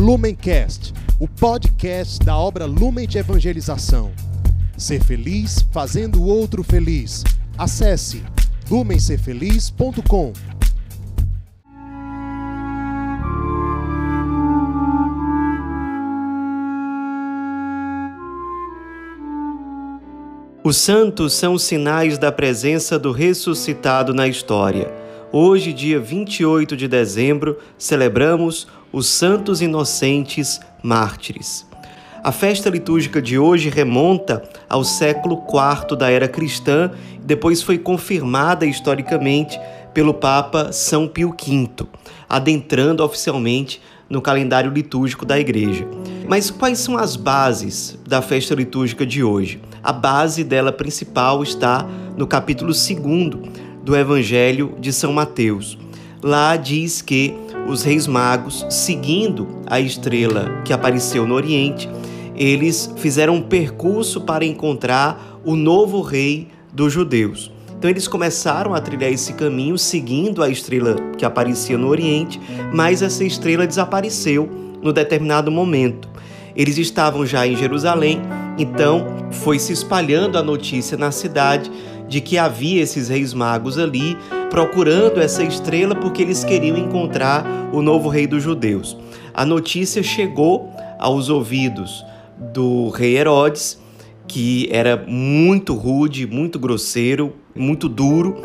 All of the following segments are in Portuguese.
Lumencast, o podcast da obra Lumen de Evangelização. Ser feliz fazendo o outro feliz. Acesse lumencerfeliz.com. Os santos são sinais da presença do ressuscitado na história. Hoje, dia 28 de dezembro, celebramos os Santos Inocentes Mártires. A festa litúrgica de hoje remonta ao século IV da era cristã depois foi confirmada historicamente pelo Papa São Pio V, adentrando oficialmente no calendário litúrgico da Igreja. Mas quais são as bases da festa litúrgica de hoje? A base dela principal está no capítulo 2 do Evangelho de São Mateus. Lá diz que os reis magos, seguindo a estrela que apareceu no Oriente, eles fizeram um percurso para encontrar o novo rei dos judeus. Então eles começaram a trilhar esse caminho seguindo a estrela que aparecia no Oriente, mas essa estrela desapareceu no determinado momento. Eles estavam já em Jerusalém, então foi se espalhando a notícia na cidade de que havia esses reis magos ali procurando essa estrela porque eles queriam encontrar o novo rei dos judeus. A notícia chegou aos ouvidos do rei Herodes que era muito rude, muito grosseiro, muito duro,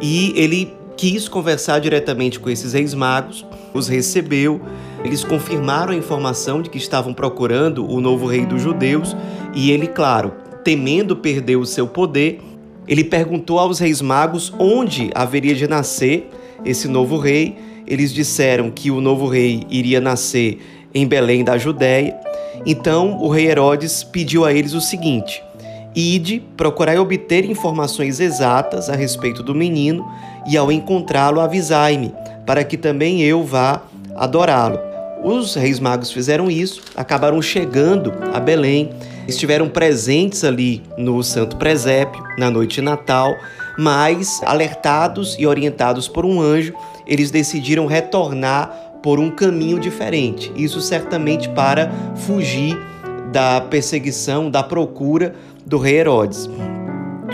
e ele quis conversar diretamente com esses reis magos, os recebeu, eles confirmaram a informação de que estavam procurando o novo rei dos judeus, e ele, claro, temendo perder o seu poder, ele perguntou aos reis magos onde haveria de nascer esse novo rei. Eles disseram que o novo rei iria nascer em Belém da Judéia. Então o rei Herodes pediu a eles o seguinte: Ide, procurai obter informações exatas a respeito do menino, e ao encontrá-lo, avisai-me, para que também eu vá adorá-lo. Os reis magos fizeram isso, acabaram chegando a Belém, estiveram presentes ali no Santo Presépio, na noite de Natal, mas alertados e orientados por um anjo, eles decidiram retornar por um caminho diferente. Isso certamente para fugir da perseguição, da procura do rei Herodes.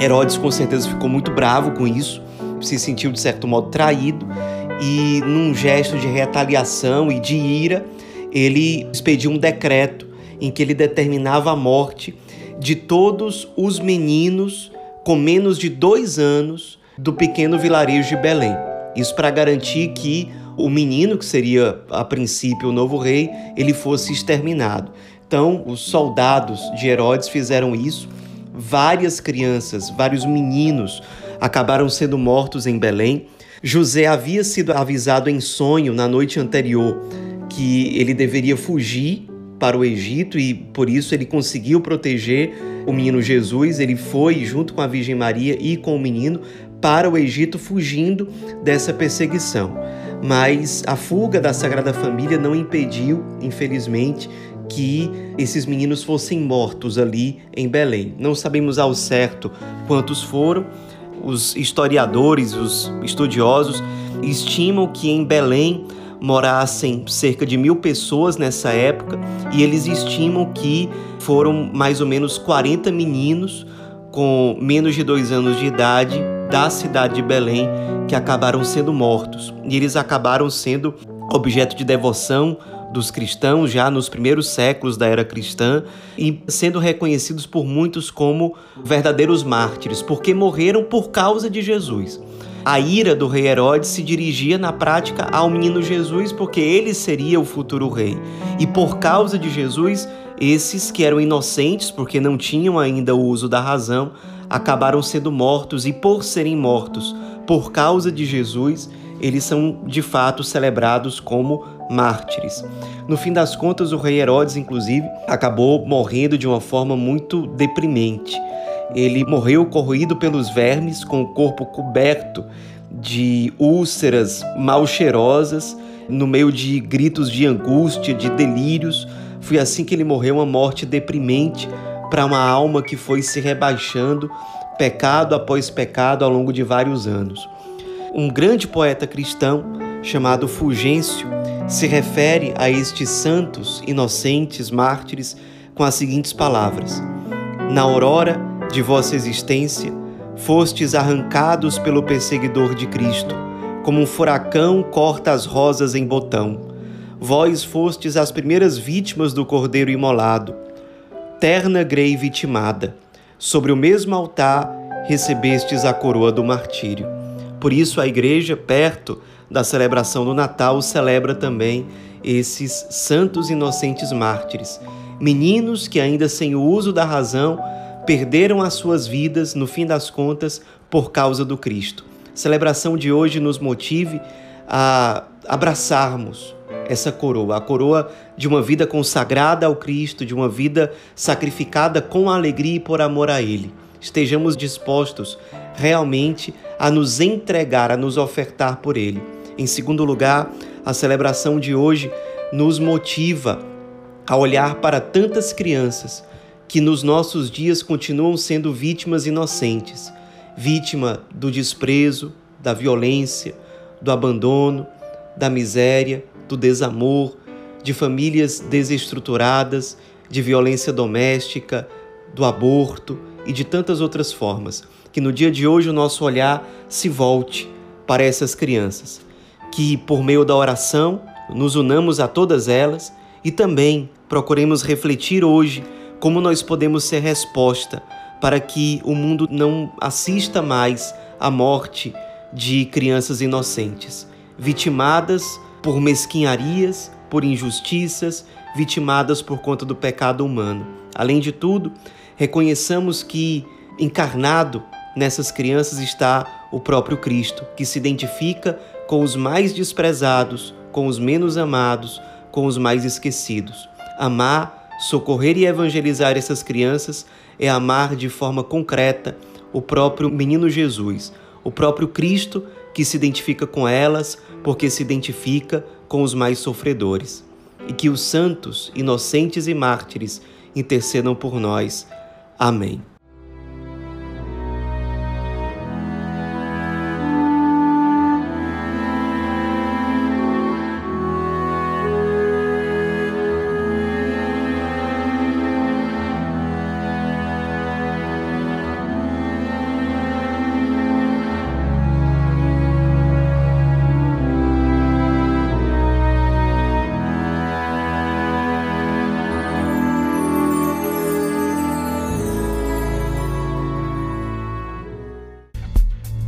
Herodes com certeza ficou muito bravo com isso, se sentiu de certo modo traído e num gesto de retaliação e de ira, ele expediu um decreto em que ele determinava a morte de todos os meninos com menos de dois anos do pequeno vilarejo de Belém. Isso para garantir que o menino, que seria a princípio o novo rei, ele fosse exterminado. Então, os soldados de Herodes fizeram isso. Várias crianças, vários meninos acabaram sendo mortos em Belém. José havia sido avisado em sonho na noite anterior que ele deveria fugir para o Egito e por isso ele conseguiu proteger o menino Jesus. Ele foi junto com a Virgem Maria e com o menino para o Egito, fugindo dessa perseguição mas a fuga da Sagrada Família não impediu, infelizmente, que esses meninos fossem mortos ali em Belém. Não sabemos ao certo quantos foram. Os historiadores, os estudiosos estimam que em Belém morassem cerca de mil pessoas nessa época e eles estimam que foram mais ou menos 40 meninos com menos de dois anos de idade da cidade de Belém que acabaram sendo mortos. E eles acabaram sendo objeto de devoção dos cristãos já nos primeiros séculos da era cristã e sendo reconhecidos por muitos como verdadeiros mártires, porque morreram por causa de Jesus. A ira do rei Herodes se dirigia na prática ao menino Jesus, porque ele seria o futuro rei. E por causa de Jesus, esses que eram inocentes, porque não tinham ainda o uso da razão, acabaram sendo mortos e por serem mortos por causa de Jesus, eles são de fato celebrados como mártires. No fim das contas, o rei Herodes, inclusive, acabou morrendo de uma forma muito deprimente. Ele morreu corroído pelos vermes, com o corpo coberto de úlceras mal cheirosas, no meio de gritos de angústia, de delírios. Foi assim que ele morreu, uma morte deprimente para uma alma que foi se rebaixando pecado após pecado ao longo de vários anos. Um grande poeta cristão chamado Fulgêncio, se refere a estes santos, inocentes, mártires, com as seguintes palavras: Na aurora de vossa existência, fostes arrancados pelo perseguidor de Cristo, como um furacão corta as rosas em botão. Vós fostes as primeiras vítimas do cordeiro imolado, terna grei vitimada. Sobre o mesmo altar recebestes a coroa do martírio. Por isso a igreja, perto da celebração do Natal, celebra também esses santos inocentes mártires, meninos que ainda sem o uso da razão perderam as suas vidas, no fim das contas, por causa do Cristo. A celebração de hoje nos motive a abraçarmos essa coroa, a coroa de uma vida consagrada ao Cristo, de uma vida sacrificada com alegria e por amor a Ele. Estejamos dispostos realmente a nos entregar, a nos ofertar por Ele. Em segundo lugar, a celebração de hoje nos motiva a olhar para tantas crianças que nos nossos dias continuam sendo vítimas inocentes, vítima do desprezo, da violência, do abandono, da miséria, do desamor, de famílias desestruturadas, de violência doméstica, do aborto e de tantas outras formas. Que no dia de hoje o nosso olhar se volte para essas crianças. Que por meio da oração nos unamos a todas elas e também procuremos refletir hoje como nós podemos ser resposta para que o mundo não assista mais à morte de crianças inocentes, vitimadas por mesquinharias, por injustiças, vitimadas por conta do pecado humano. Além de tudo, reconheçamos que encarnado nessas crianças está o próprio Cristo, que se identifica com os mais desprezados, com os menos amados, com os mais esquecidos. Amar Socorrer e evangelizar essas crianças é amar de forma concreta o próprio menino Jesus, o próprio Cristo que se identifica com elas porque se identifica com os mais sofredores. E que os santos, inocentes e mártires intercedam por nós. Amém.